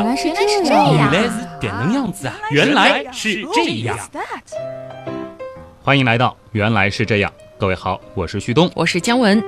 原来是这样，原来是点能样子啊！原来是这样。欢迎来到《原来是这样》，各位好，我是旭东，我是姜文。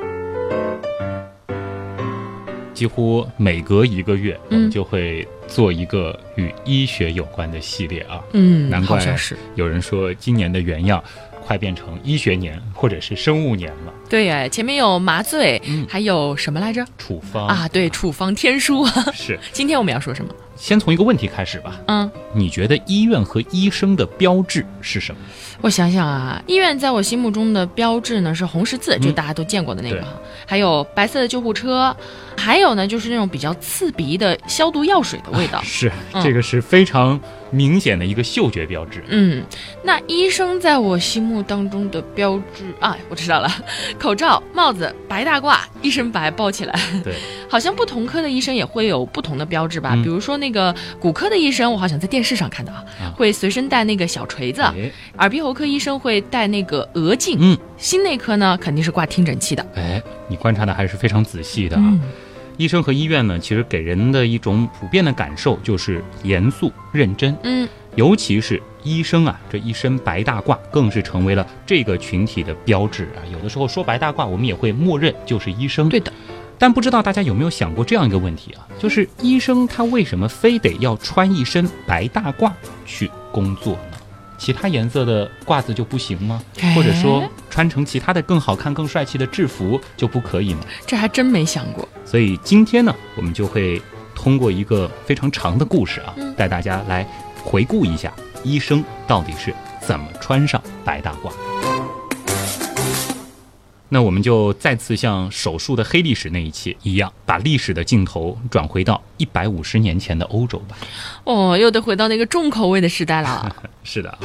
几乎每隔一个月，我们就会做一个与医学有关的系列啊。嗯，难怪是有人说今年的原样快变成医学年或者是生物年了。对呀，前面有麻醉，还有什么来着？处方啊，对，处方天书。是。今天我们要说什么？先从一个问题开始吧。嗯，你觉得医院和医生的标志是什么？我想想啊，医院在我心目中的标志呢是红十字，就大家都见过的那个，还有白色的救护车，还有呢就是那种比较刺鼻的消毒药水的味道。是，这个是非常明显的一个嗅觉标志。嗯，那医生在我心目当中的标志啊，我知道了，口罩、帽子、白大褂，一身白包起来。对，好像不同科的医生也会有不同的标志吧？比如说那。个骨科的医生，我好像在电视上看到啊，会随身带那个小锤子；耳鼻喉科医生会带那个额镜；嗯，心内科呢肯定是挂听诊器的。哎，你观察的还是非常仔细的啊。医生和医院呢，其实给人的一种普遍的感受就是严肃认真。嗯，尤其是医生啊，这一身白大褂更是成为了这个群体的标志啊。有的时候说白大褂，我们也会默认就是医生。对的。但不知道大家有没有想过这样一个问题啊，就是医生他为什么非得要穿一身白大褂去工作呢？其他颜色的褂子就不行吗？或者说穿成其他的更好看、更帅气的制服就不可以吗？这还真没想过。所以今天呢，我们就会通过一个非常长的故事啊，带大家来回顾一下医生到底是怎么穿上白大褂。那我们就再次像手术的黑历史那一期一样，把历史的镜头转回到一百五十年前的欧洲吧。哦，又得回到那个重口味的时代了。是的，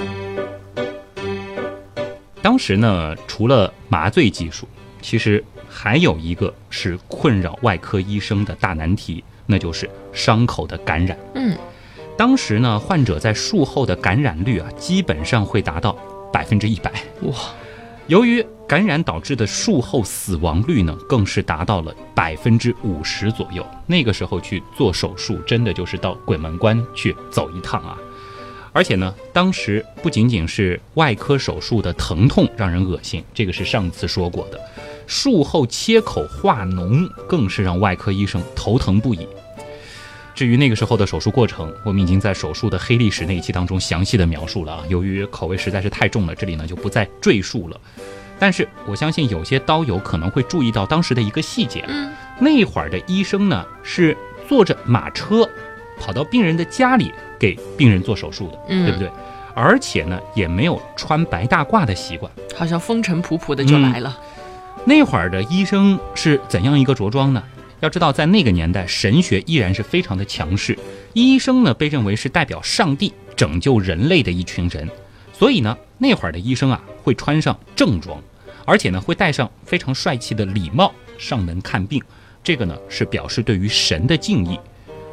当时呢，除了麻醉技术，其实还有一个是困扰外科医生的大难题，那就是伤口的感染。嗯，当时呢，患者在术后的感染率啊，基本上会达到百分之一百。哇！由于感染导致的术后死亡率呢，更是达到了百分之五十左右。那个时候去做手术，真的就是到鬼门关去走一趟啊！而且呢，当时不仅仅是外科手术的疼痛让人恶心，这个是上次说过的，术后切口化脓更是让外科医生头疼不已。至于那个时候的手术过程，我们已经在手术的黑历史那一期当中详细的描述了啊。由于口味实在是太重了，这里呢就不再赘述了。但是我相信有些刀友可能会注意到当时的一个细节，嗯，那会儿的医生呢是坐着马车，跑到病人的家里给病人做手术的，对不对？而且呢也没有穿白大褂的习惯，好像风尘仆仆的就来了。那会儿的医生是怎样一个着装呢？要知道，在那个年代，神学依然是非常的强势，医生呢被认为是代表上帝拯救人类的一群人，所以呢那会儿的医生啊会穿上正装。而且呢，会戴上非常帅气的礼帽上门看病，这个呢是表示对于神的敬意。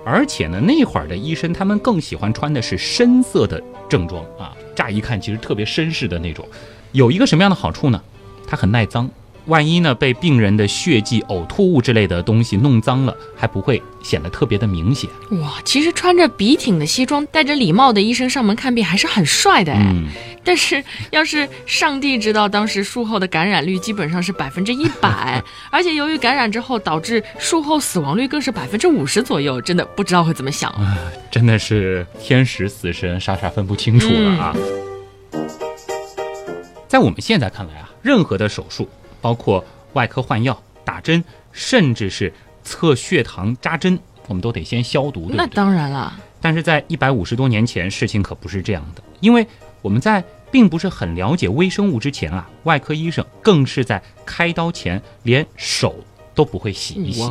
而且呢，那会儿的医生他们更喜欢穿的是深色的正装啊，乍一看其实特别绅士的那种。有一个什么样的好处呢？它很耐脏。万一呢被病人的血迹、呕吐物之类的东西弄脏了，还不会显得特别的明显。哇，其实穿着笔挺的西装、戴着礼帽的医生上门看病还是很帅的哎。但是要是上帝知道当时术后的感染率基本上是百分之一百，而且由于感染之后导致术后死亡率更是百分之五十左右，真的不知道会怎么想。真的是天使死神傻傻分不清楚了啊！在我们现在看来啊，任何的手术。包括外科换药、打针，甚至是测血糖、扎针，我们都得先消毒，对对？那当然了。但是在一百五十多年前，事情可不是这样的，因为我们在并不是很了解微生物之前啊，外科医生更是在开刀前连手都不会洗一洗，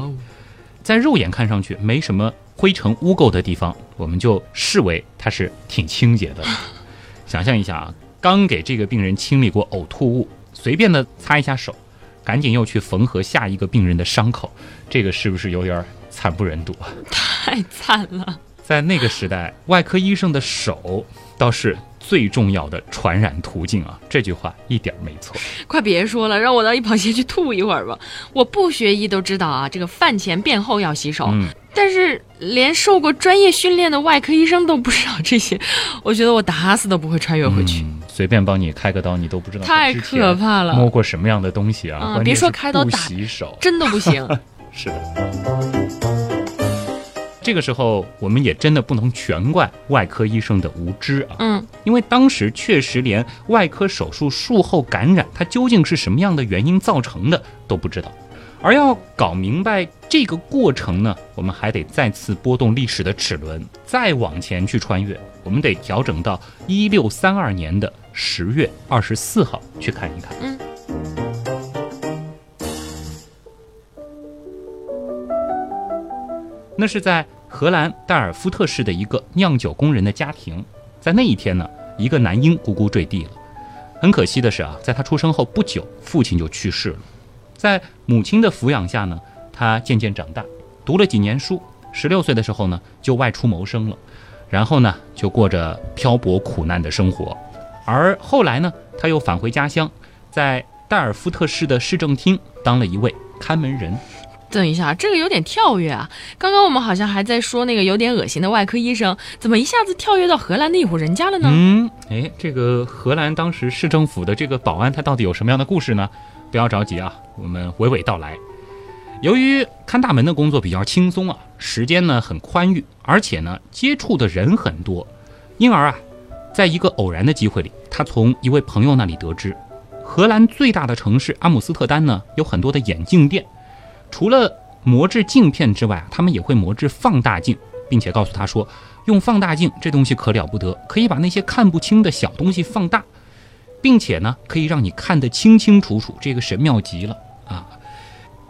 在肉眼看上去没什么灰尘污垢的地方，我们就视为它是挺清洁的。想象一下啊，刚给这个病人清理过呕吐物，随便的擦一下手。赶紧又去缝合下一个病人的伤口，这个是不是有点惨不忍睹啊？太惨了！在那个时代，外科医生的手倒是最重要的传染途径啊！这句话一点没错。快别说了，让我到一旁先去吐一会儿吧。我不学医都知道啊，这个饭前便后要洗手。嗯。但是连受过专业训练的外科医生都不知道这些，我觉得我打死都不会穿越回去。随便帮你开个刀，你都不知道太可怕了。摸过什么样的东西啊？啊，别说开刀打洗手，真的不行。是的。这个时候，我们也真的不能全怪外科医生的无知啊。嗯，因为当时确实连外科手术术后感染它究竟是什么样的原因造成的都不知道。而要搞明白这个过程呢，我们还得再次拨动历史的齿轮，再往前去穿越。我们得调整到一六三二年的十月二十四号去看一看。嗯。那是在荷兰代尔夫特市的一个酿酒工人的家庭，在那一天呢，一个男婴咕咕坠地了。很可惜的是啊，在他出生后不久，父亲就去世了。在母亲的抚养下呢，他渐渐长大，读了几年书，十六岁的时候呢，就外出谋生了，然后呢，就过着漂泊苦难的生活。而后来呢，他又返回家乡，在代尔夫特市的市政厅当了一位看门人。等一下，这个有点跳跃啊！刚刚我们好像还在说那个有点恶心的外科医生，怎么一下子跳跃到荷兰的一户人家了呢？嗯，哎，这个荷兰当时市政府的这个保安，他到底有什么样的故事呢？不要着急啊，我们娓娓道来。由于看大门的工作比较轻松啊，时间呢很宽裕，而且呢接触的人很多，因而啊，在一个偶然的机会里，他从一位朋友那里得知，荷兰最大的城市阿姆斯特丹呢有很多的眼镜店。除了磨制镜片之外啊，他们也会磨制放大镜，并且告诉他说，用放大镜这东西可了不得，可以把那些看不清的小东西放大，并且呢，可以让你看得清清楚楚，这个神妙极了啊！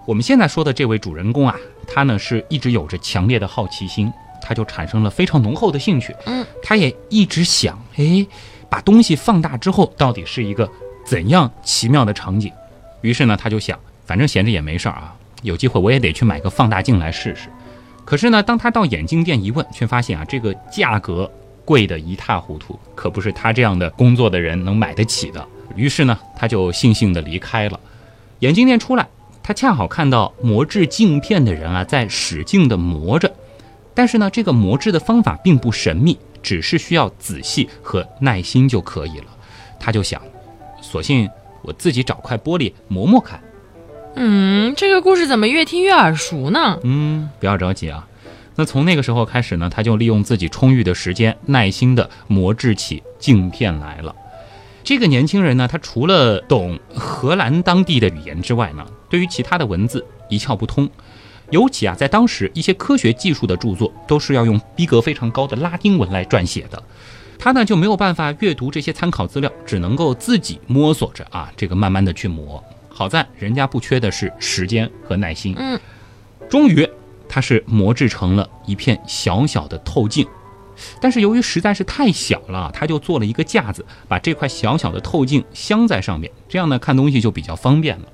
我们现在说的这位主人公啊，他呢是一直有着强烈的好奇心，他就产生了非常浓厚的兴趣。嗯，他也一直想，哎，把东西放大之后到底是一个怎样奇妙的场景？于是呢，他就想，反正闲着也没事儿啊。有机会我也得去买个放大镜来试试，可是呢，当他到眼镜店一问，却发现啊，这个价格贵得一塌糊涂，可不是他这样的工作的人能买得起的。于是呢，他就悻悻地离开了。眼镜店出来，他恰好看到磨制镜片的人啊，在使劲地磨着。但是呢，这个磨制的方法并不神秘，只是需要仔细和耐心就可以了。他就想，索性我自己找块玻璃磨磨看。嗯，这个故事怎么越听越耳熟呢？嗯，不要着急啊。那从那个时候开始呢，他就利用自己充裕的时间，耐心地磨制起镜片来了。这个年轻人呢，他除了懂荷兰当地的语言之外呢，对于其他的文字一窍不通。尤其啊，在当时一些科学技术的著作都是要用逼格非常高的拉丁文来撰写的，他呢就没有办法阅读这些参考资料，只能够自己摸索着啊，这个慢慢的去磨。好在人家不缺的是时间和耐心。嗯，终于，他是磨制成了一片小小的透镜，但是由于实在是太小了，他就做了一个架子，把这块小小的透镜镶在上面，这样呢看东西就比较方便了。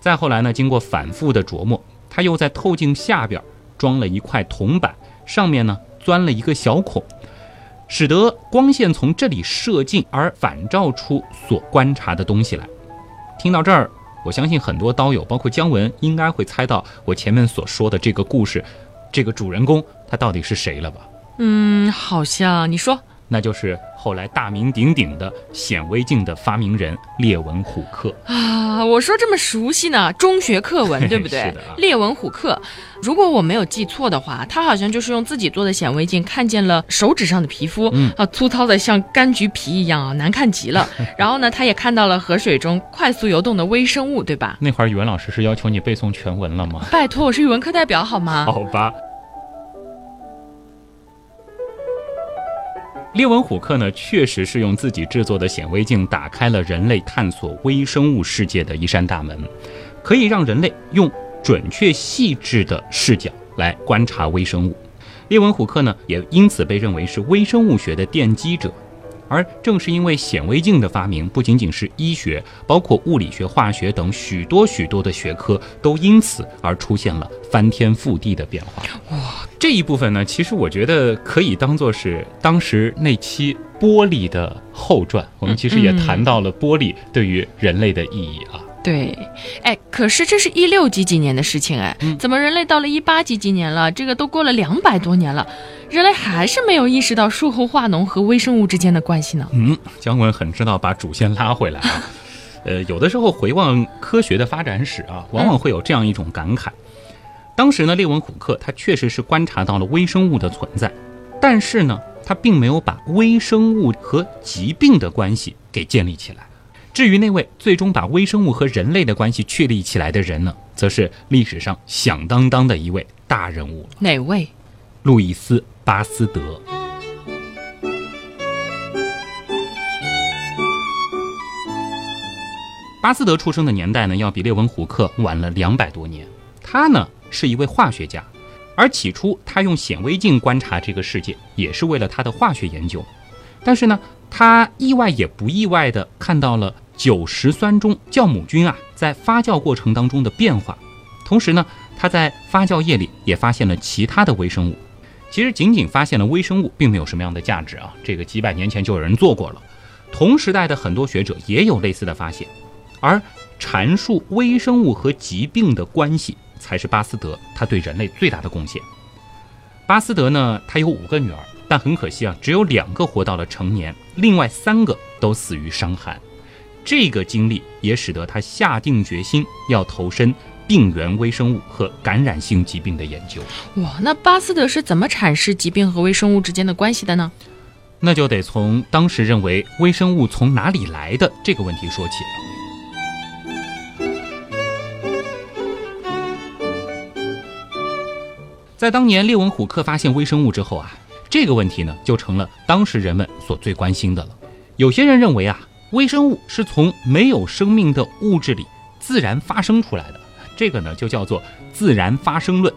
再后来呢，经过反复的琢磨，他又在透镜下边装了一块铜板，上面呢钻了一个小孔，使得光线从这里射进而反照出所观察的东西来。听到这儿，我相信很多刀友，包括姜文，应该会猜到我前面所说的这个故事，这个主人公他到底是谁了吧？嗯，好像你说。那就是后来大名鼎鼎的显微镜的发明人列文虎克啊！我说这么熟悉呢，中学课文 对不对？是的。列文虎克，如果我没有记错的话，他好像就是用自己做的显微镜看见了手指上的皮肤，啊，粗糙的像柑橘皮一样啊，难看极了。然后呢，他也看到了河水中快速游动的微生物，对吧？那会儿语文老师是要求你背诵全文了吗？拜托，我是语文课代表好吗？好吧。列文虎克呢，确实是用自己制作的显微镜打开了人类探索微生物世界的一扇大门，可以让人类用准确细致的视角来观察微生物。列文虎克呢，也因此被认为是微生物学的奠基者。而正是因为显微镜的发明，不仅仅是医学，包括物理学、化学等许多许多的学科都因此而出现了翻天覆地的变化。哇，这一部分呢，其实我觉得可以当做是当时那期。玻璃的后传，我们其实也谈到了玻璃对于人类的意义啊。对，哎，可是这是一六几几年的事情哎，怎么人类到了一八几几年了？这个都过了两百多年了，人类还是没有意识到术后化脓和微生物之间的关系呢？嗯，姜文很知道把主线拉回来啊。呃，有的时候回望科学的发展史啊，往往会有这样一种感慨。当时呢，列文虎克他确实是观察到了微生物的存在，但是呢，他并没有把微生物和疾病的关系给建立起来。至于那位最终把微生物和人类的关系确立起来的人呢，则是历史上响当当的一位大人物。哪位？路易斯·巴斯德。巴斯德出生的年代呢，要比列文虎克晚了两百多年。他呢是一位化学家，而起初他用显微镜观察这个世界，也是为了他的化学研究。但是呢，他意外也不意外的看到了。酒石酸中酵母菌啊，在发酵过程当中的变化，同时呢，他在发酵液里也发现了其他的微生物。其实，仅仅发现了微生物，并没有什么样的价值啊。这个几百年前就有人做过了，同时代的很多学者也有类似的发现。而阐述微生物和疾病的关系，才是巴斯德他对人类最大的贡献。巴斯德呢，他有五个女儿，但很可惜啊，只有两个活到了成年，另外三个都死于伤寒。这个经历也使得他下定决心要投身病原微生物和感染性疾病的研究。哇，那巴斯德是怎么阐释疾病和微生物之间的关系的呢？那就得从当时认为微生物从哪里来的这个问题说起了。在当年列文虎克发现微生物之后啊，这个问题呢就成了当时人们所最关心的了。有些人认为啊。微生物是从没有生命的物质里自然发生出来的，这个呢就叫做自然发生论。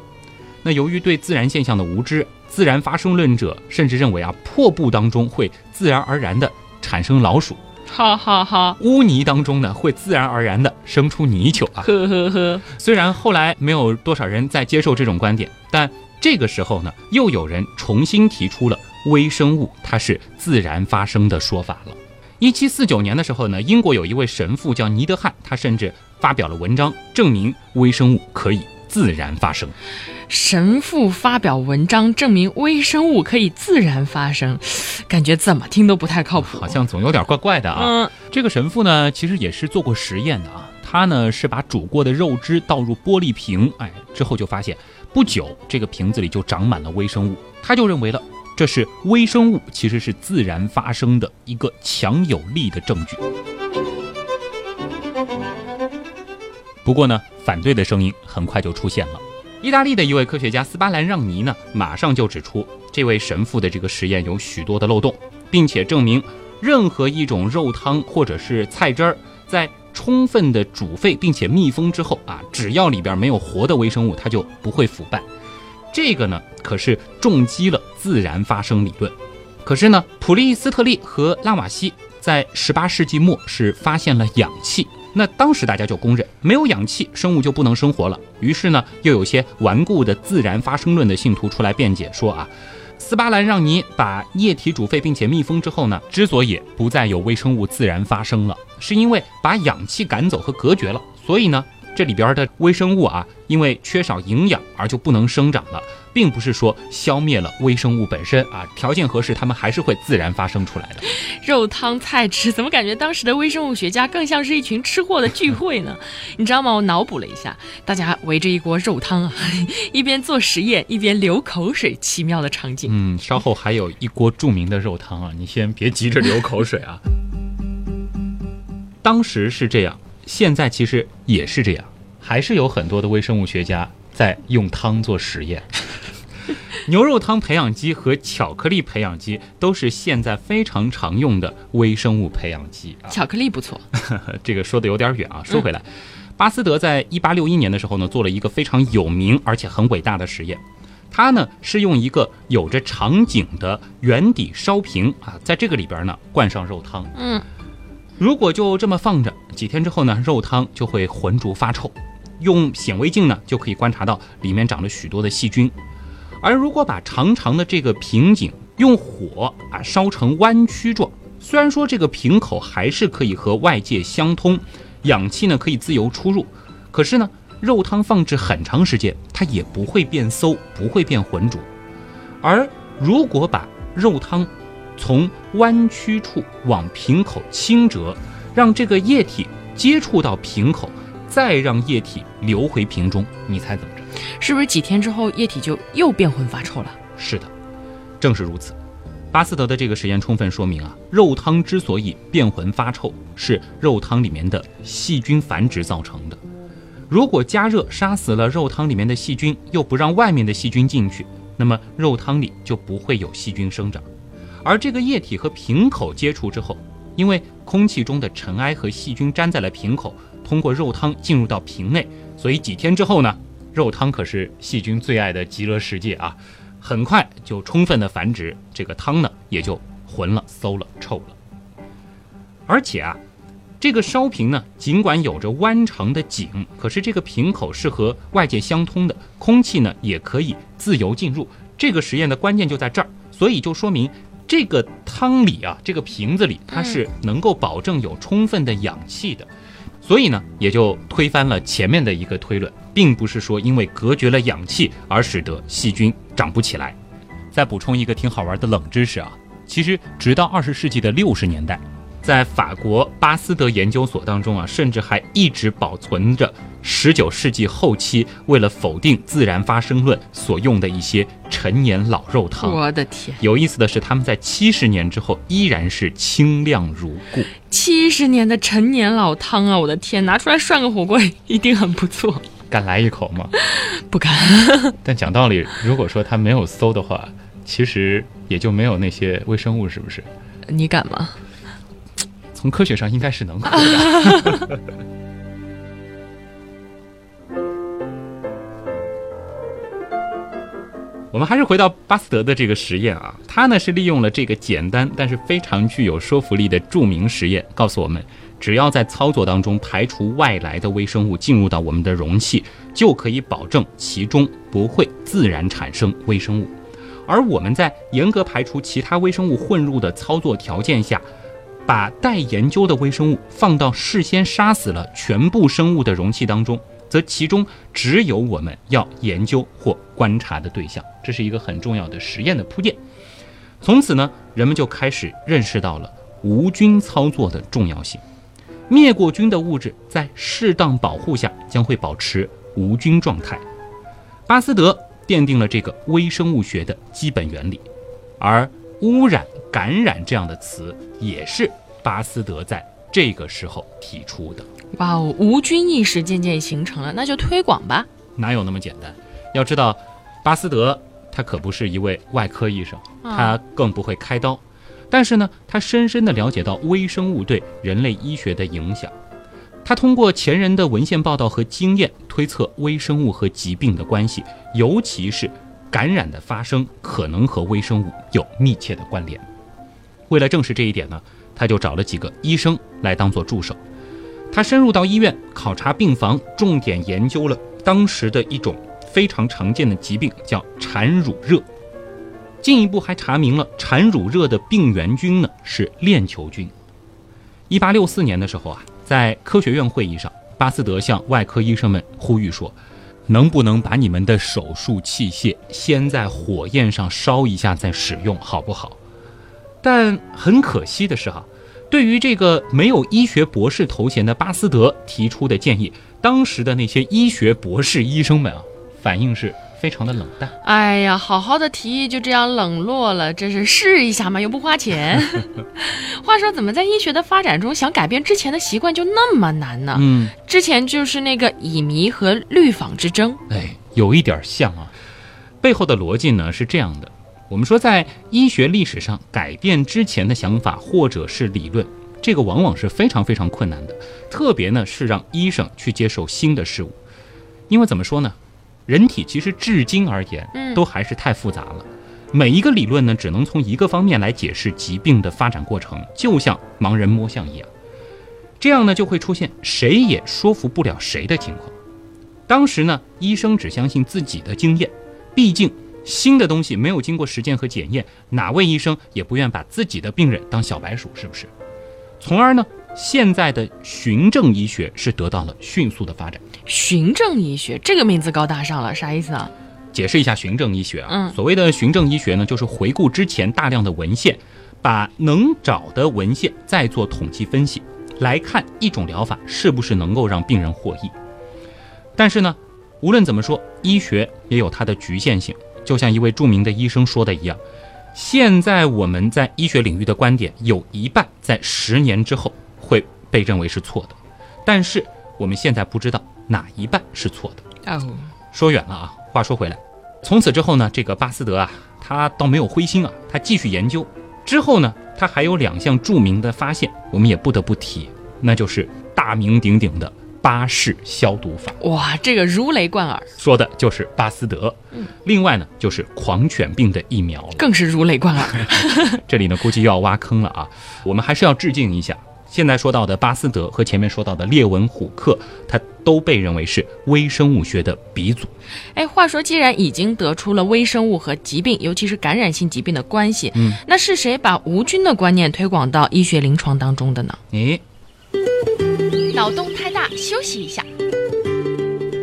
那由于对自然现象的无知，自然发生论者甚至认为啊，破布当中会自然而然的产生老鼠，哈哈哈，污泥当中呢会自然而然的生出泥鳅啊，呵呵呵。虽然后来没有多少人再接受这种观点，但这个时候呢，又有人重新提出了微生物它是自然发生的说法了。一七四九年的时候呢，英国有一位神父叫尼德汉，他甚至发表了文章，证明微生物可以自然发生。神父发表文章证明微生物可以自然发生，感觉怎么听都不太靠谱，好像总有点怪怪的啊。嗯，这个神父呢，其实也是做过实验的啊。他呢是把煮过的肉汁倒入玻璃瓶，哎，之后就发现不久这个瓶子里就长满了微生物，他就认为了。这是微生物其实是自然发生的一个强有力的证据。不过呢，反对的声音很快就出现了。意大利的一位科学家斯巴兰让尼呢，马上就指出这位神父的这个实验有许多的漏洞，并且证明任何一种肉汤或者是菜汁儿，在充分的煮沸并且密封之后啊，只要里边没有活的微生物，它就不会腐败。这个呢，可是重击了自然发生理论。可是呢，普利斯特利和拉瓦锡在十八世纪末是发现了氧气。那当时大家就公认，没有氧气，生物就不能生活了。于是呢，又有些顽固的自然发生论的信徒出来辩解说啊，斯巴兰让尼把液体煮沸并且密封之后呢，之所以不再有微生物自然发生了，是因为把氧气赶走和隔绝了。所以呢。这里边的微生物啊，因为缺少营养而就不能生长了，并不是说消灭了微生物本身啊，条件合适，它们还是会自然发生出来的。肉汤菜吃，怎么感觉当时的微生物学家更像是一群吃货的聚会呢？你知道吗？我脑补了一下，大家围着一锅肉汤啊，一边做实验一边流口水，奇妙的场景。嗯，稍后还有一锅著名的肉汤啊，你先别急着流口水啊。当时是这样。现在其实也是这样，还是有很多的微生物学家在用汤做实验。牛肉汤培养基和巧克力培养基都是现在非常常用的微生物培养基。巧克力不错，这个说的有点远啊。说回来，巴斯德在一八六一年的时候呢，做了一个非常有名而且很伟大的实验。他呢是用一个有着长颈的圆底烧瓶啊，在这个里边呢灌上肉汤。嗯。如果就这么放着，几天之后呢，肉汤就会浑浊发臭。用显微镜呢，就可以观察到里面长了许多的细菌。而如果把长长的这个瓶颈用火啊烧成弯曲状。虽然说这个瓶口还是可以和外界相通，氧气呢可以自由出入，可是呢，肉汤放置很长时间，它也不会变馊，不会变浑浊。而如果把肉汤从弯曲处往瓶口倾折，让这个液体接触到瓶口，再让液体流回瓶中，你猜怎么？是不是几天之后液体就又变浑发臭了？是的，正是如此。巴斯德的这个实验充分说明啊，肉汤之所以变浑发臭，是肉汤里面的细菌繁殖造成的。如果加热杀死了肉汤里面的细菌，又不让外面的细菌进去，那么肉汤里就不会有细菌生长。而这个液体和瓶口接触之后，因为空气中的尘埃和细菌粘在了瓶口，通过肉汤进入到瓶内，所以几天之后呢，肉汤可是细菌最爱的极乐世界啊。很快就充分的繁殖，这个汤呢也就浑了、馊了、臭了。而且啊，这个烧瓶呢，尽管有着弯长的颈，可是这个瓶口是和外界相通的，空气呢也可以自由进入。这个实验的关键就在这儿，所以就说明这个汤里啊，这个瓶子里它是能够保证有充分的氧气的。所以呢，也就推翻了前面的一个推论，并不是说因为隔绝了氧气而使得细菌长不起来。再补充一个挺好玩的冷知识啊，其实直到二十世纪的六十年代。在法国巴斯德研究所当中啊，甚至还一直保存着十九世纪后期为了否定自然发生论所用的一些陈年老肉汤。我的天！有意思的是，他们在七十年之后依然是清亮如故。七十年的陈年老汤啊！我的天，拿出来涮个火锅一定很不错。敢来一口吗？不敢。但讲道理，如果说他没有馊的话，其实也就没有那些微生物，是不是？你敢吗？从科学上应该是能 喝的。我们还是回到巴斯德的这个实验啊，他呢是利用了这个简单但是非常具有说服力的著名实验，告诉我们，只要在操作当中排除外来的微生物进入到我们的容器，就可以保证其中不会自然产生微生物。而我们在严格排除其他微生物混入的操作条件下。把待研究的微生物放到事先杀死了全部生物的容器当中，则其中只有我们要研究或观察的对象。这是一个很重要的实验的铺垫。从此呢，人们就开始认识到了无菌操作的重要性。灭过菌的物质在适当保护下将会保持无菌状态。巴斯德奠定了这个微生物学的基本原理，而污染。感染这样的词也是巴斯德在这个时候提出的。哇哦，无菌意识渐渐形成了，那就推广吧。哪有那么简单？要知道，巴斯德他可不是一位外科医生，他更不会开刀。但是呢，他深深的了解到微生物对人类医学的影响。他通过前人的文献报道和经验推测微生物和疾病的关系，尤其是感染的发生可能和微生物有密切的关联。为了证实这一点呢，他就找了几个医生来当做助手。他深入到医院考察病房，重点研究了当时的一种非常常见的疾病，叫产乳热。进一步还查明了产乳热的病原菌呢是链球菌。一八六四年的时候啊，在科学院会议上，巴斯德向外科医生们呼吁说：“能不能把你们的手术器械先在火焰上烧一下再使用，好不好？”但很可惜的是，哈，对于这个没有医学博士头衔的巴斯德提出的建议，当时的那些医学博士医生们啊，反应是非常的冷淡。哎呀，好好的提议就这样冷落了，真是试一下嘛，又不花钱。话说，怎么在医学的发展中，想改变之前的习惯就那么难呢？嗯，之前就是那个乙醚和氯仿之争。哎，有一点像啊，背后的逻辑呢是这样的。我们说，在医学历史上改变之前的想法或者是理论，这个往往是非常非常困难的。特别呢是让医生去接受新的事物，因为怎么说呢，人体其实至今而言，都还是太复杂了。每一个理论呢，只能从一个方面来解释疾病的发展过程，就像盲人摸象一样。这样呢，就会出现谁也说服不了谁的情况。当时呢，医生只相信自己的经验，毕竟。新的东西没有经过实践和检验，哪位医生也不愿把自己的病人当小白鼠，是不是？从而呢，现在的循证医学是得到了迅速的发展。循证医学这个名字高大上了，啥意思啊？解释一下循证医学啊，嗯所谓的循证医学呢，就是回顾之前大量的文献，把能找的文献再做统计分析，来看一种疗法是不是能够让病人获益。但是呢，无论怎么说，医学也有它的局限性。就像一位著名的医生说的一样，现在我们在医学领域的观点有一半在十年之后会被认为是错的，但是我们现在不知道哪一半是错的。哦，说远了啊，话说回来，从此之后呢，这个巴斯德啊，他倒没有灰心啊，他继续研究。之后呢，他还有两项著名的发现，我们也不得不提，那就是大名鼎鼎的巴氏消毒法，哇，这个如雷贯耳，说的就是巴斯德。另外呢，就是狂犬病的疫苗了。更是如雷贯耳。这里呢，估计又要挖坑了啊！我们还是要致敬一下。现在说到的巴斯德和前面说到的列文虎克，他都被认为是微生物学的鼻祖。哎，话说，既然已经得出了微生物和疾病，尤其是感染性疾病的关系，嗯，那是谁把无菌的观念推广到医学临床当中的呢？诶，脑洞太大，休息一下。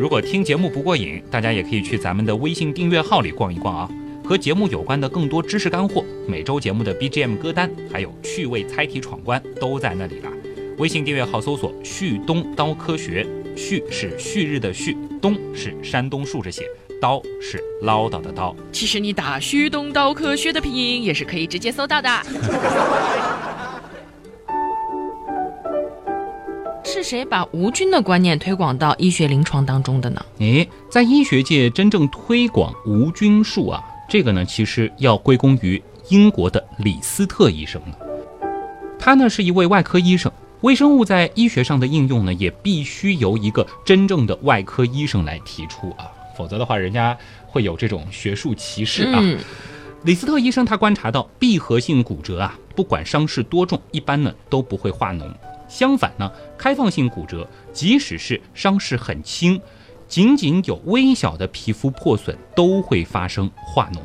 如果听节目不过瘾，大家也可以去咱们的微信订阅号里逛一逛啊。和节目有关的更多知识干货，每周节目的 BGM 歌单，还有趣味猜题闯关都在那里了。微信订阅号搜索“旭东刀科学”，旭是旭日的旭，东是山东竖着写，刀是唠叨的刀。其实你打“旭东刀科学”的拼音也是可以直接搜到的。是谁把无菌的观念推广到医学临床当中的呢？诶，在医学界真正推广无菌术啊，这个呢其实要归功于英国的李斯特医生了。他呢是一位外科医生，微生物在医学上的应用呢也必须由一个真正的外科医生来提出啊，否则的话人家会有这种学术歧视啊。嗯，李斯特医生他观察到闭合性骨折啊，不管伤势多重，一般呢都不会化脓。相反呢，开放性骨折即使是伤势很轻，仅仅有微小的皮肤破损，都会发生化脓。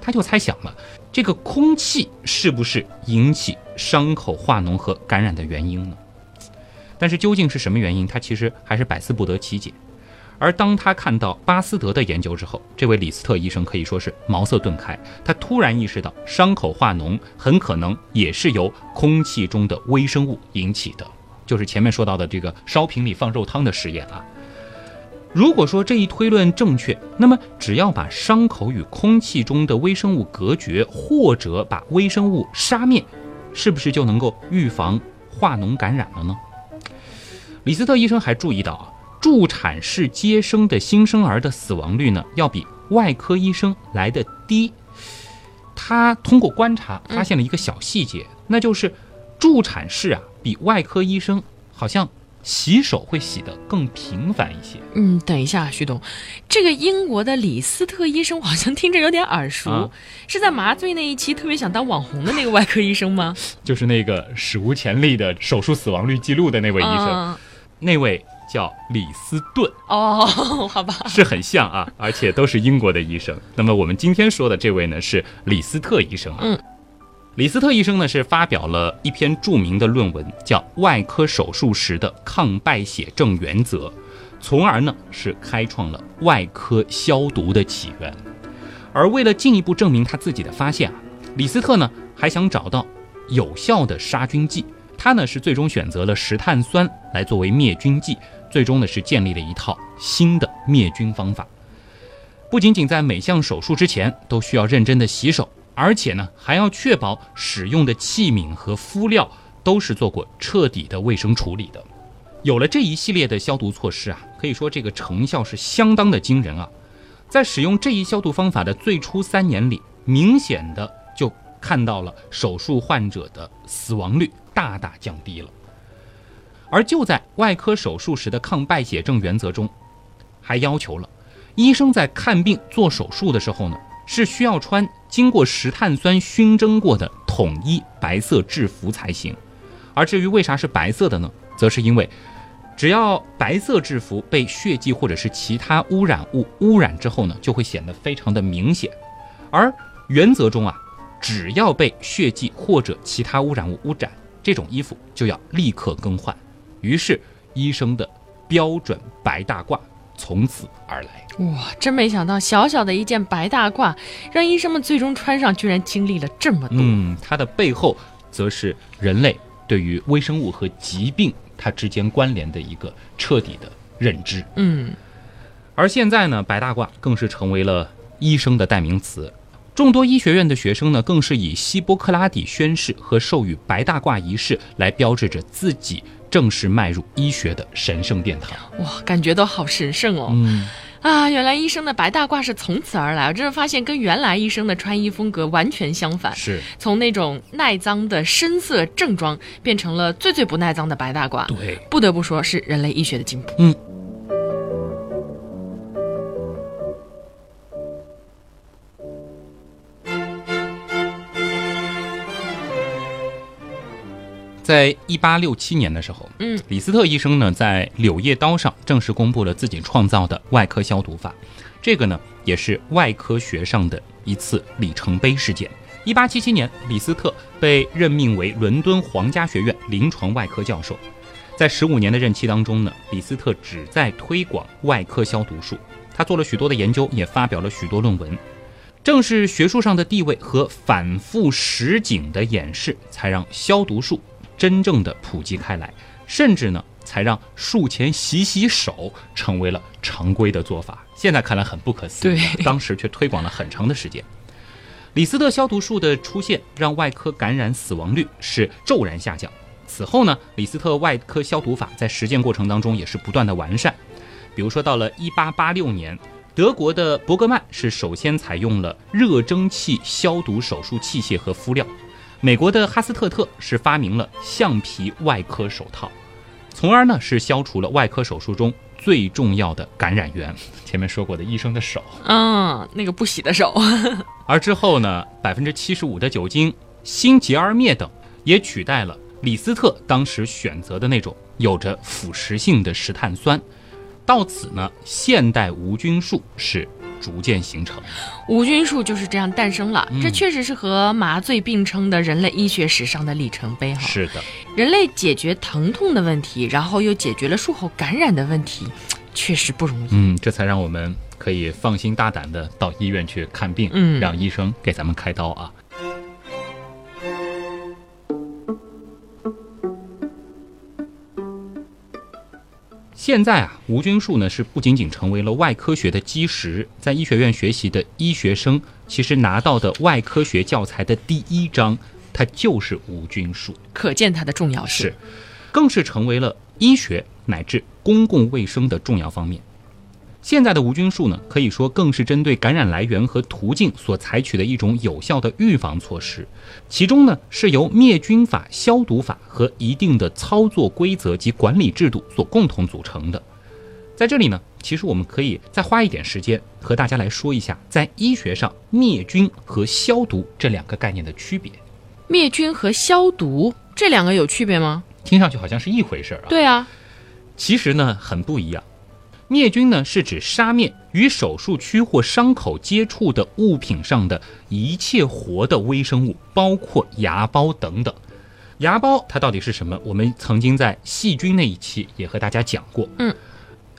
他就猜想了，这个空气是不是引起伤口化脓和感染的原因呢？但是究竟是什么原因，他其实还是百思不得其解。而当他看到巴斯德的研究之后，这位李斯特医生可以说是茅塞顿开。他突然意识到，伤口化脓很可能也是由空气中的微生物引起的，就是前面说到的这个烧瓶里放肉汤的实验啊。如果说这一推论正确，那么只要把伤口与空气中的微生物隔绝，或者把微生物杀灭，是不是就能够预防化脓感染了呢？李斯特医生还注意到啊。助产士接生的新生儿的死亡率呢，要比外科医生来的低。他通过观察发现了一个小细节，那就是助产士啊比外科医生好像洗手会洗得更频繁一些。嗯，等一下，徐董，这个英国的李斯特医生我好像听着有点耳熟，啊是在麻醉那一期特别想当网红的那个外科医生吗？就是那个史无前例的手术死亡率记录的那位医生，嗯那位叫李斯顿。哦，好吧，是很像啊，而且都是英国的医生。那么我们今天说的这位呢是李斯特医生啊。嗯，李斯特医生呢是发表了一篇著名的论文，叫《外科手术时的抗败血症原则》，从而呢是开创了外科消毒的起源。而为了进一步证明他自己的发现啊，李斯特呢还想找到有效的杀菌剂。他呢是最终选择了石碳酸来作为灭菌剂，最终呢是建立了一套新的灭菌方法。不仅仅在每项手术之前都需要认真的洗手，而且呢还要确保使用的器皿和敷料都是做过彻底的卫生处理的。有了这一系列的消毒措施啊，可以说这个成效是相当的惊人啊。在使用这一消毒方法的最初三年里，明显的就看到了手术患者的死亡率大大降低了。而就在外科手术时的抗败血症原则中，还要求了医生在看病做手术的时候呢，是需要穿经过石碳酸熏蒸过的统一白色制服才行。而至于为啥是白色的呢，则是因为只要白色制服被血迹或者是其他污染物污染之后呢，就会显得非常的明显。而原则中啊，只要被血迹或者其他污染物污染，这种衣服就要立刻更换。于是，医生的标准白大褂从此而来。哇，真没想到，小小的一件白大褂，让医生们最终穿上，居然经历了这么多。嗯，它的背后，则是人类对于微生物和疾病它之间关联的一个彻底的认知。嗯，而现在呢，白大褂更是成为了医生的代名词。众多医学院的学生呢，更是以希波克拉底宣誓和授予白大褂仪式来标志着自己正式迈入医学的神圣殿堂。哇，感觉都好神圣哦。嗯。啊，原来医生的白大褂是从此而来，我真是发现跟原来医生的穿衣风格完全相反，是从那种耐脏的深色正装变成了最最不耐脏的白大褂。对，不得不说是人类医学的进步。嗯。在一八六七年的时候，嗯，李斯特医生呢，在《柳叶刀》上正式公布了自己创造的外科消毒法，这个呢，也是外科学上的一次里程碑事件。一八七七年，李斯特被任命为伦敦皇家学院临床外科教授，在十五年的任期当中呢，李斯特只在推广外科消毒术，他做了许多的研究，也发表了许多论文。正是学术上的地位和反复实景的演示，才让消毒术。真正的普及开来，甚至呢，才让术前洗洗手成为了常规的做法。现在看来很不可思议，当时却推广了很长的时间。李斯特消毒术的出现，让外科感染死亡率是骤然下降。此后呢，李斯特外科消毒法在实践过程当中也是不断的完善。比如说，到了1886年，德国的伯格曼是首先采用了热蒸汽消毒手术器械和敷料。美国的哈斯特特是发明了橡皮外科手套，从而呢是消除了外科手术中最重要的感染源。前面说过的医生的手，嗯，那个不洗的手。而之后呢，百分之七十五的酒精、辛吉尔灭等也取代了李斯特当时选择的那种有着腐蚀性的石碳酸。到此呢，现代无菌术是。逐渐形成，无菌术就是这样诞生了。这确实是和麻醉并称的人类医学史上的里程碑哈。是的，人类解决疼痛的问题，然后又解决了术后感染的问题，确实不容易。嗯，这才让我们可以放心大胆的到医院去看病，嗯，让医生给咱们开刀啊。现在啊，无菌术呢是不仅仅成为了外科学的基石，在医学院学习的医学生，其实拿到的外科学教材的第一章，它就是无菌术，可见它的重要性，是，更是成为了医学乃至公共卫生的重要方面。现在的无菌术呢，可以说更是针对感染来源和途径所采取的一种有效的预防措施。其中呢，是由灭菌法、消毒法和一定的操作规则及管理制度所共同组成的。在这里呢，其实我们可以再花一点时间和大家来说一下，在医学上灭菌和消毒这两个概念的区别。灭菌和消毒这两个有区别吗？听上去好像是一回事儿啊。对啊，其实呢，很不一样。灭菌呢，是指杀灭与手术区或伤口接触的物品上的一切活的微生物，包括芽孢等等。芽孢它到底是什么？我们曾经在细菌那一期也和大家讲过。嗯，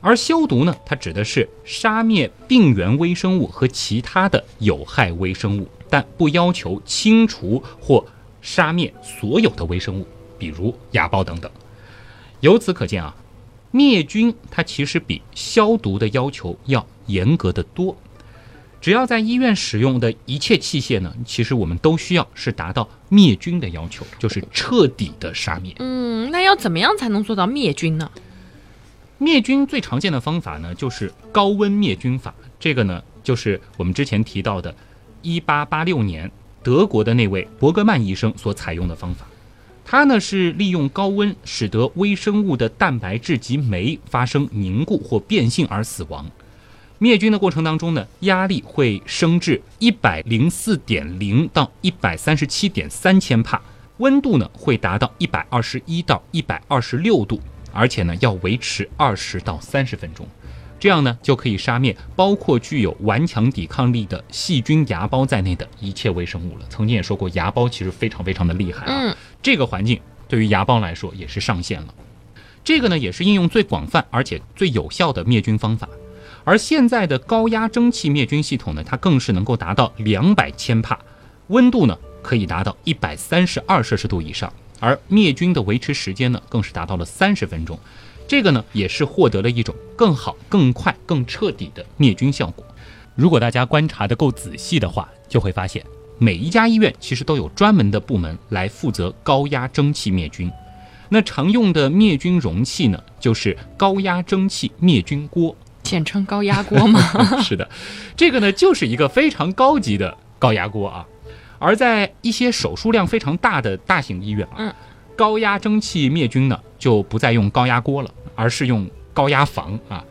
而消毒呢，它指的是杀灭病原微生物和其他的有害微生物，但不要求清除或杀灭所有的微生物，比如芽孢等等。由此可见啊。灭菌，它其实比消毒的要求要严格的多。只要在医院使用的一切器械呢，其实我们都需要是达到灭菌的要求，就是彻底的杀灭。嗯，那要怎么样才能做到灭菌呢？灭菌最常见的方法呢，就是高温灭菌法。这个呢，就是我们之前提到的一八八六年德国的那位伯格曼医生所采用的方法。它呢是利用高温使得微生物的蛋白质及酶发生凝固或变性而死亡。灭菌的过程当中呢，压力会升至一百零四点零到一百三十七点三千帕，温度呢会达到一百二十一到一百二十六度，而且呢要维持二十到三十分钟。这样呢就可以杀灭包括具有顽强抵抗力的细菌芽孢在内的一切微生物了。曾经也说过，芽孢其实非常非常的厉害啊。嗯，这个环境对于芽孢来说也是上限了。这个呢也是应用最广泛而且最有效的灭菌方法。而现在的高压蒸汽灭菌系统呢，它更是能够达到两百千帕，温度呢可以达到一百三十二摄氏度以上，而灭菌的维持时间呢更是达到了三十分钟。这个呢也是获得了一种更好、更快、更彻底的灭菌效果。如果大家观察的够仔细的话，就会发现每一家医院其实都有专门的部门来负责高压蒸汽灭菌。那常用的灭菌容器呢，就是高压蒸汽灭菌锅。简称高压锅吗？是的，这个呢就是一个非常高级的高压锅啊。而在一些手术量非常大的大型医院啊，嗯，高压蒸汽灭菌呢就不再用高压锅了，而是用高压房啊。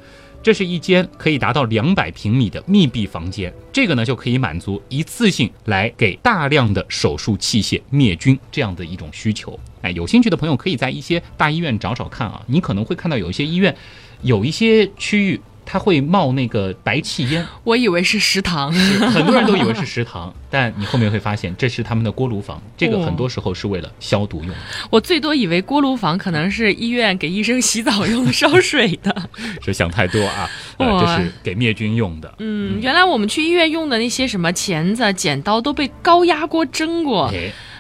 这是一间可以达到两百平米的密闭房间，这个呢就可以满足一次性来给大量的手术器械灭菌这样的一种需求。哎，有兴趣的朋友可以在一些大医院找找看啊，你可能会看到有一些医院有一些区域。它会冒那个白气烟，我以为是食堂，很多人都以为是食堂，但你后面会发现这是他们的锅炉房，这个很多时候是为了消毒用。我最多以为锅炉房可能是医院给医生洗澡用烧水的，是想太多啊，这是给灭菌用的。嗯，原来我们去医院用的那些什么钳子、剪刀都被高压锅蒸过，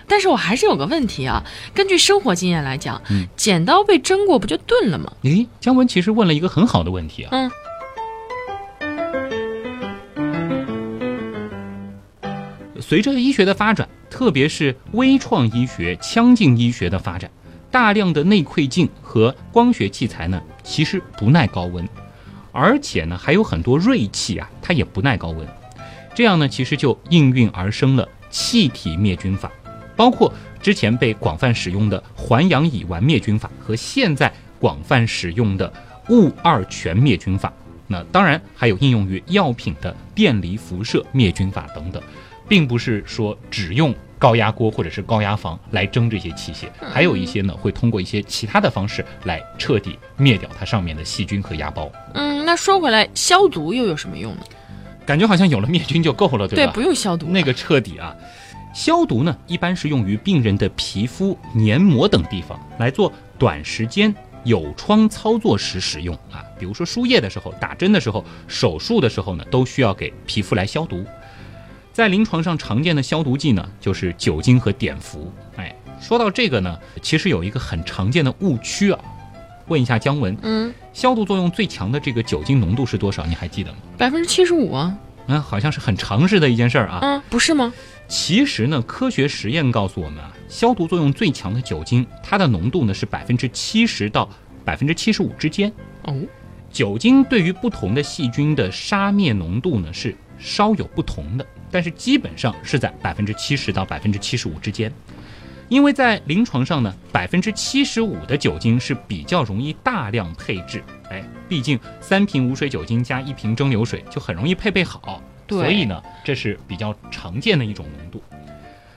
但是我还是有个问题啊，根据生活经验来讲，剪刀被蒸过不就钝了吗？诶，姜文其实问了一个很好的问题啊，嗯。随着医学的发展，特别是微创医学、腔镜医学的发展，大量的内窥镜和光学器材呢，其实不耐高温，而且呢，还有很多锐器啊，它也不耐高温。这样呢，其实就应运而生了气体灭菌法，包括之前被广泛使用的环氧乙烷灭菌法和现在广泛使用的戊二醛灭菌法。那当然还有应用于药品的电离辐射灭菌法等等。并不是说只用高压锅或者是高压房来蒸这些器械，还有一些呢会通过一些其他的方式来彻底灭掉它上面的细菌和芽孢。嗯，那说回来，消毒又有什么用呢？感觉好像有了灭菌就够了，对吧？对，不用消毒。那个彻底啊，消毒呢一般是用于病人的皮肤、黏膜等地方来做短时间有创操作时使用啊，比如说输液的时候、打针的时候、手术的时候呢，都需要给皮肤来消毒。在临床上常见的消毒剂呢，就是酒精和碘伏。哎，说到这个呢，其实有一个很常见的误区啊，问一下姜文，嗯，消毒作用最强的这个酒精浓度是多少？你还记得吗？百分之七十五啊。嗯，好像是很常识的一件事儿啊。嗯，不是吗？其实呢，科学实验告诉我们啊，消毒作用最强的酒精，它的浓度呢是百分之七十到百分之七十五之间。哦，酒精对于不同的细菌的杀灭浓度呢是稍有不同的。但是基本上是在百分之七十到百分之七十五之间，因为在临床上呢，百分之七十五的酒精是比较容易大量配置，哎，毕竟三瓶无水酒精加一瓶蒸馏水就很容易配备好，所以呢，这是比较常见的一种浓度。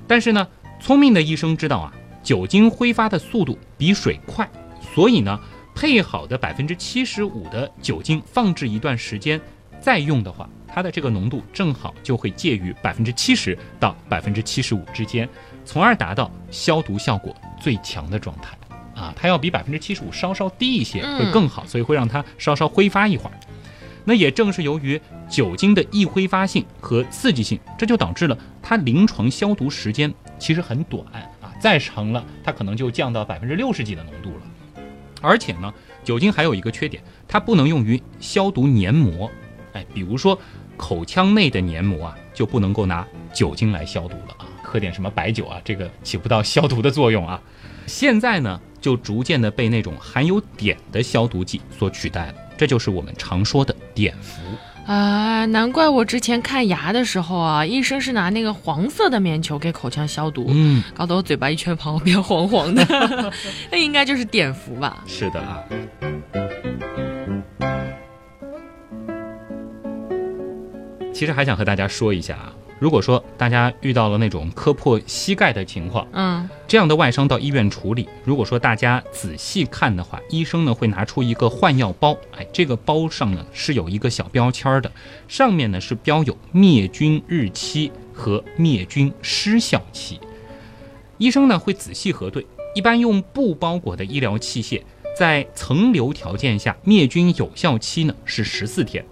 但是呢，聪明的医生知道啊，酒精挥发的速度比水快，所以呢，配好的百分之七十五的酒精放置一段时间再用的话。它的这个浓度正好就会介于百分之七十到百分之七十五之间，从而达到消毒效果最强的状态。啊，它要比百分之七十五稍稍低一些会更好，所以会让它稍稍挥发一会儿。那也正是由于酒精的易挥发性和刺激性，这就导致了它临床消毒时间其实很短啊，再长了它可能就降到百分之六十几的浓度了。而且呢，酒精还有一个缺点，它不能用于消毒黏膜。哎，比如说。口腔内的黏膜啊，就不能够拿酒精来消毒了啊，喝点什么白酒啊，这个起不到消毒的作用啊。现在呢，就逐渐的被那种含有碘的消毒剂所取代了，这就是我们常说的碘伏啊。难怪我之前看牙的时候啊，医生是拿那个黄色的棉球给口腔消毒，嗯，搞得我嘴巴一圈旁边黄黄的，那应该就是碘伏吧？是的啊。其实还想和大家说一下啊，如果说大家遇到了那种磕破膝盖的情况，嗯，这样的外伤到医院处理，如果说大家仔细看的话，医生呢会拿出一个换药包，哎，这个包上呢是有一个小标签的，上面呢是标有灭菌日期和灭菌失效期。医生呢会仔细核对，一般用布包裹的医疗器械，在层流条件下，灭菌有效期呢是十四天。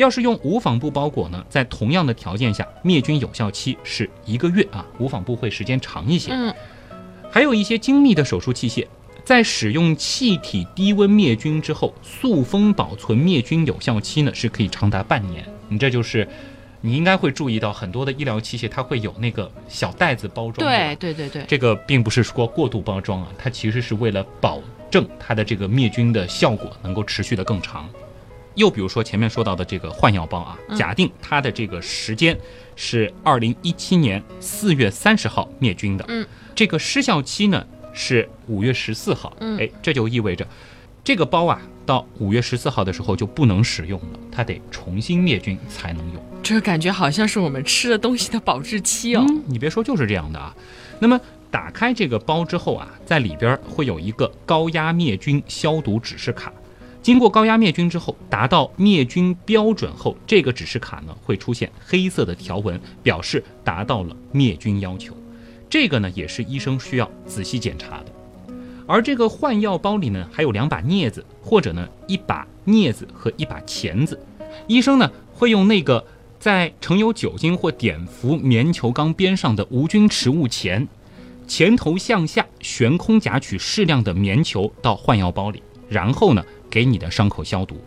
要是用无纺布包裹呢，在同样的条件下，灭菌有效期是一个月啊，无纺布会时间长一些。嗯，还有一些精密的手术器械，在使用气体低温灭菌之后，塑封保存灭菌有效期呢是可以长达半年。你这就是，你应该会注意到很多的医疗器械，它会有那个小袋子包装。对对对对，这个并不是说过度包装啊，它其实是为了保证它的这个灭菌的效果能够持续的更长。又比如说前面说到的这个换药包啊，假定它的这个时间是二零一七年四月三十号灭菌的，嗯，这个失效期呢是五月十四号，嗯哎，这就意味着这个包啊到五月十四号的时候就不能使用了，它得重新灭菌才能用。这个感觉好像是我们吃的东西的保质期哦。嗯，你别说，就是这样的啊。那么打开这个包之后啊，在里边会有一个高压灭菌消毒指示卡。经过高压灭菌之后，达到灭菌标准后，这个指示卡呢会出现黑色的条纹，表示达到了灭菌要求。这个呢也是医生需要仔细检查的。而这个换药包里呢还有两把镊子，或者呢一把镊子和一把钳子。医生呢会用那个在盛有酒精或碘伏棉球缸边上的无菌持物钳，钳头向下悬空夹取适量的棉球到换药包里，然后呢给你的伤口消毒。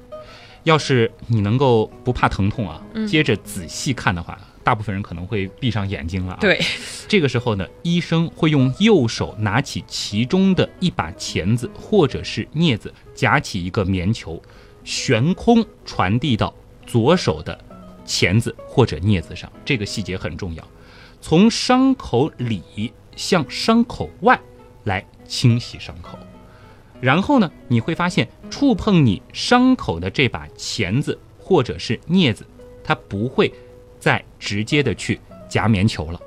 要是你能够不怕疼痛啊，接着仔细看的话，大部分人可能会闭上眼睛了啊。对，这个时候呢，医生会用右手拿起其中的一把钳子或者是镊子，夹起一个棉球，悬空传递到左手的钳子或者镊子上。这个细节很重要，从伤口里向伤口外来清洗伤口。然后呢，你会发现触碰你伤口的这把钳子或者是镊子，它不会再直接的去夹棉球了，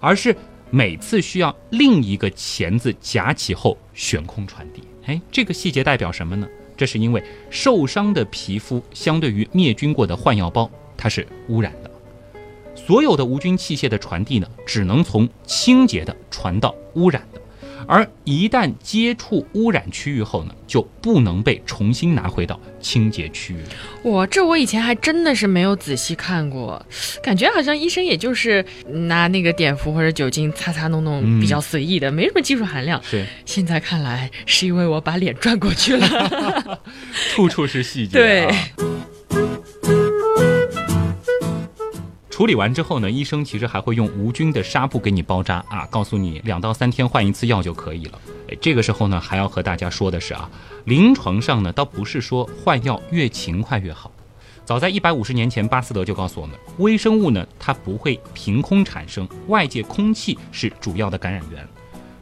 而是每次需要另一个钳子夹起后悬空传递。哎，这个细节代表什么呢？这是因为受伤的皮肤相对于灭菌过的换药包，它是污染的。所有的无菌器械的传递呢，只能从清洁的传到污染。而一旦接触污染区域后呢，就不能被重新拿回到清洁区域。哇，这我以前还真的是没有仔细看过，感觉好像医生也就是拿那个碘伏或者酒精擦擦弄弄，嗯比较随意的，没什么技术含量。是，现在看来是因为我把脸转过去了。处处是细节、啊。对。处理完之后呢，医生其实还会用无菌的纱布给你包扎啊，告诉你两到三天换一次药就可以了。哎，这个时候呢，还要和大家说的是啊，临床上呢，倒不是说换药越勤快越好。早在一百五十年前，巴斯德就告诉我们，微生物呢，它不会凭空产生，外界空气是主要的感染源。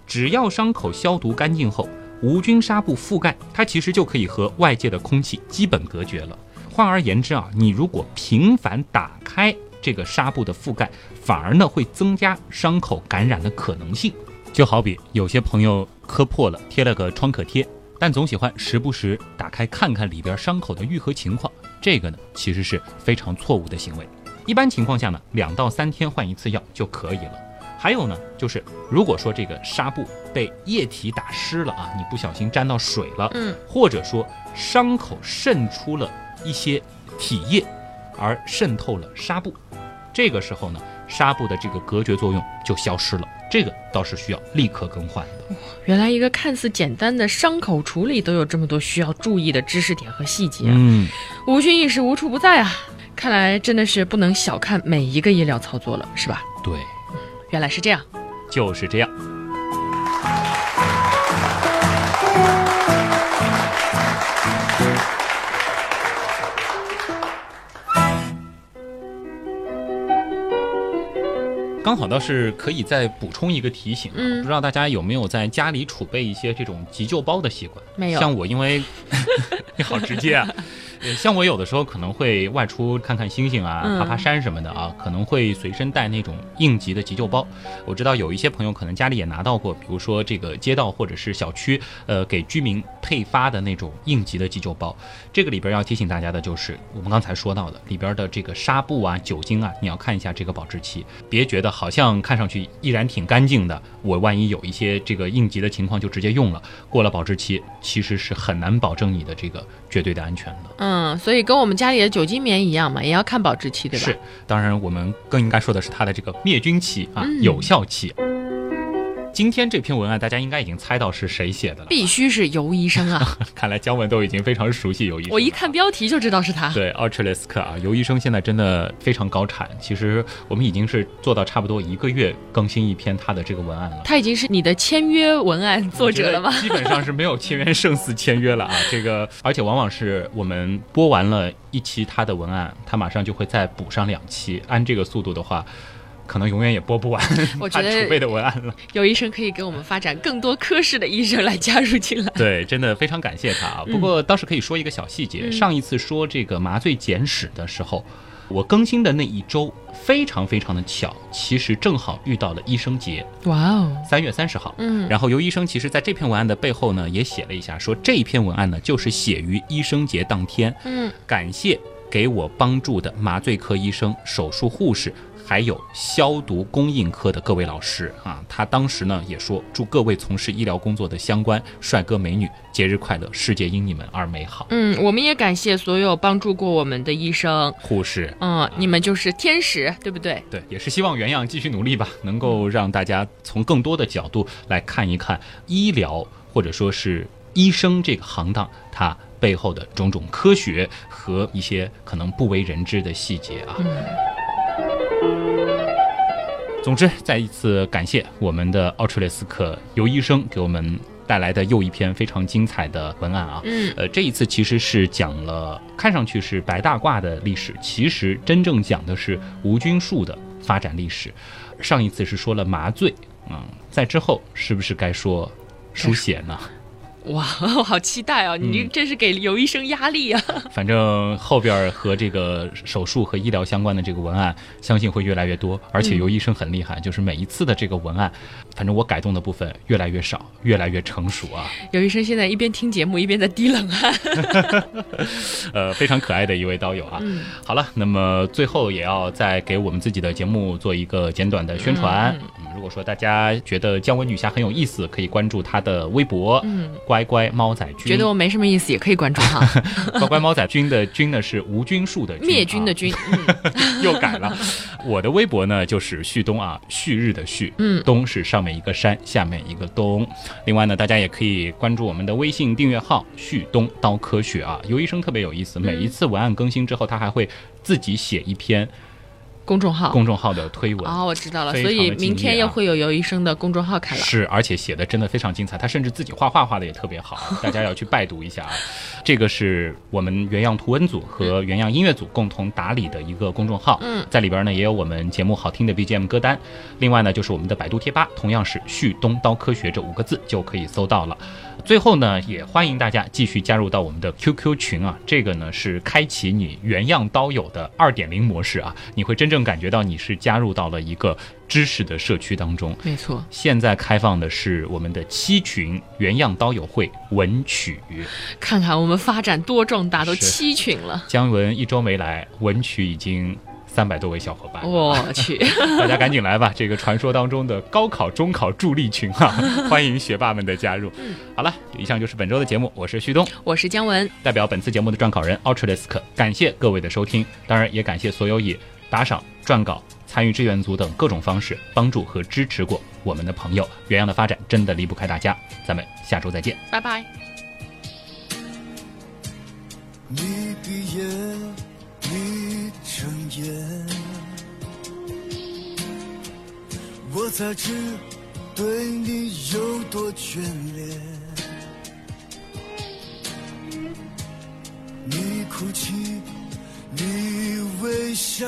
只要伤口消毒干净后，无菌纱布覆盖，它其实就可以和外界的空气基本隔绝了。换而言之啊，你如果频繁打开这个纱布的覆盖，反而呢会增加伤口感染的可能性。就好比有些朋友磕破了，贴了个创可贴，但总喜欢时不时打开看看里边伤口的愈合情况，这个呢其实是非常错误的行为。一般情况下呢，两到三天换一次药就可以了。还有呢，就是如果说这个纱布被液体打湿了啊，你不小心沾到水了，嗯，或者说伤口渗出了一些体液，而渗透了纱布，这个时候呢，纱布的这个隔绝作用就消失了，这个倒是需要立刻更换的。原来一个看似简单的伤口处理都有这么多需要注意的知识点和细节啊！嗯，无菌意识无处不在啊！看来真的是不能小看每一个医疗操作了，是吧？对，原来是这样。就是这样。刚好倒是可以再补充一个提醒啊，嗯。不知道大家有没有在家里储备一些这种急救包的习惯？没有。像我，因为 你好直接啊，像我有的时候可能会外出看看星星啊，爬爬山什么的啊，可能会随身带那种应急的急救包。我知道有一些朋友可能家里也拿到过，比如说这个街道或者是小区，呃，给居民配发的那种应急的急救包。这个里边要提醒大家的就是，我们刚才说到的里边的这个纱布啊、酒精啊，你要看一下这个保质期，别觉得好像看上去依然挺干净的，我万一有一些这个应急的情况就直接用了，过了保质期，其实是很难保证你的这个绝对的安全的。嗯，所以跟我们家里的酒精棉一样嘛，也要看保质期，对吧？是，当然我们更应该说的是它的这个灭菌期啊，有效期。今天这篇文案，大家应该已经猜到是谁写的了。必须是尤医生啊！看来姜文都已经非常熟悉尤医生。我一看标题就知道是他。对，奥特莱斯克啊，尤医生现在真的非常高产。其实我们已经是做到差不多一个月更新一篇他的这个文案了。他已经是你的签约文案作者了吗？基本上是没有签约胜似签约了啊！这个，而且往往是我们播完了一期他的文案，他马上就会再补上两期。按这个速度的话。可能永远也播不完 我觉得储备的文案了。有医生可以给我们发展更多科室的医生来加入进来。对，真的非常感谢他啊！不过倒是可以说一个小细节，上一次说这个麻醉简史的时候，我更新的那一周非常非常的巧，其实正好遇到了医生节。哇哦，三月三十号。嗯，然后尤医生其实在这篇文案的背后呢，也写了一下，说这一篇文案呢就是写于医生节当天。嗯，感谢给我帮助的麻醉科医生、手术护士。还有消毒供应科的各位老师啊，他当时呢也说，祝各位从事医疗工作的相关帅哥美女节日快乐，世界因你们而美好。嗯，我们也感谢所有帮助过我们的医生、护士。嗯，你们就是天使，对不对？对，也是希望原样继续努力吧，能够让大家从更多的角度来看一看医疗或者说是医生这个行当，它背后的种种科学和一些可能不为人知的细节啊。嗯。总之，再一次感谢我们的奥特雷斯克尤医生给我们带来的又一篇非常精彩的文案啊！嗯，呃，这一次其实是讲了看上去是白大褂的历史，其实真正讲的是无菌术的发展历史。上一次是说了麻醉，嗯，在之后是不是该说输血呢？哇，我 好期待哦！你这是给刘医生压力啊！反正后边和这个手术和医疗相关的这个文案，相信会越来越多。而且刘医生很厉害，就是每一次的这个文案，反正我改动的部分越来越少，越来越成熟啊！刘医生现在一边听节目一边在滴冷汗，呃，非常可爱的一位刀友啊！好了，那么最后也要再给我们自己的节目做一个简短的宣传。如果说大家觉得姜文女侠很有意思，可以关注她的微博。嗯。乖乖猫仔君，觉得我没什么意思也可以关注哈。乖乖猫仔君的君呢是无菌术的灭菌的菌，又改了。我的微博呢就是旭东啊，旭日的旭，嗯，东是上面一个山，下面一个东。另外呢，大家也可以关注我们的微信订阅号旭东刀科学啊。尤医生特别有意思，每一次文案更新之后，他还会自己写一篇。公众号，公众号的推文啊，我知道了，所以明天又会有尤医生的公众号开了。是，而且写的真的非常精彩，他甚至自己画画画的也特别好，大家要去拜读一下啊。这个是我们原样图文组和原样音乐组共同打理的一个公众号，嗯，在里边呢也有我们节目好听的 BGM 歌单，另外呢就是我们的百度贴吧，同样是旭东刀科学这五个字就可以搜到了。最后呢，也欢迎大家继续加入到我们的 QQ 群啊，这个呢是开启你原样刀友的二点零模式啊，你会真正感觉到你是加入到了一个知识的社区当中。没错，现在开放的是我们的七群原样刀友会文曲，看看我们发展多壮大，都七群了。姜文一周没来，文曲已经。三百多位小伙伴，我去，大家赶紧来吧！这个传说当中的高考、中考助力群啊，欢迎学霸们的加入。好了，以上就是本周的节目，我是旭东，我是姜文，代表本次节目的撰稿人 Ultralisk，感谢各位的收听，当然也感谢所有以打赏、撰稿、参与志愿组等各种方式帮助和支持过我们的朋友。原样的发展真的离不开大家，咱们下周再见，拜拜。眼我才知对你有多眷恋。你哭泣，你微笑，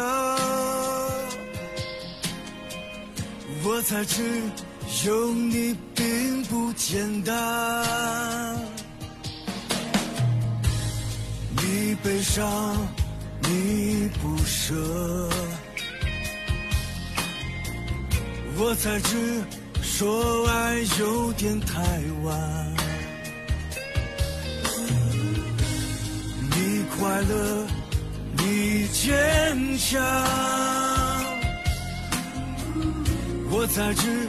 我才知有你并不简单。你悲伤，你不舍，我才知说爱有点太晚。你快乐，你坚强，我才知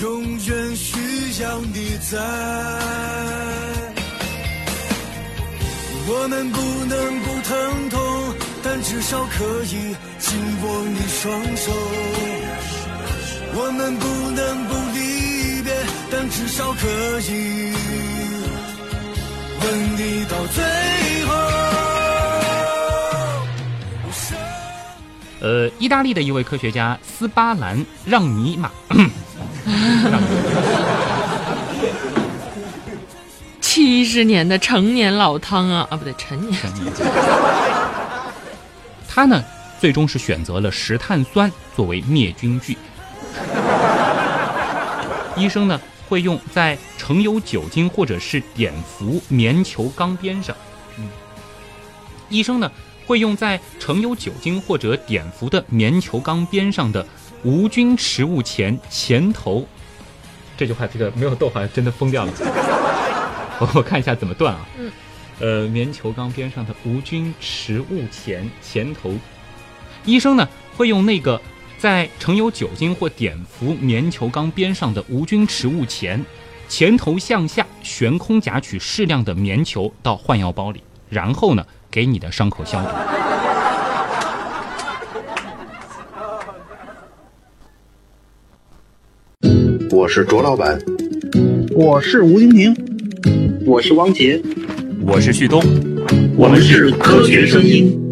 永远需要你在。我们不能不疼痛，但至少可以紧握你双手。我们不能不离别，但至少可以吻你到最后。呃，意大利的一位科学家斯巴兰让尼玛。七十年的成年老汤啊啊，不对，陈年。他呢，最终是选择了石碳酸作为灭菌剂。医生呢，会用在盛有酒精或者是碘伏棉球缸边上。嗯，医生呢，会用在盛有酒精或者碘伏的棉球缸边上的无菌食物前前头。这句话，这个没有逗号，真的疯掉了。我 我看一下怎么断啊？嗯，呃，棉球缸边上的无菌食物前前头，医生呢会用那个在盛有酒精或碘伏棉球缸边上的无菌食物前前头向下悬空夹取适量的棉球到换药包里，然后呢给你的伤口消毒。我是卓老板，我是吴京平，我是汪杰，我是旭东，我们是科学声音。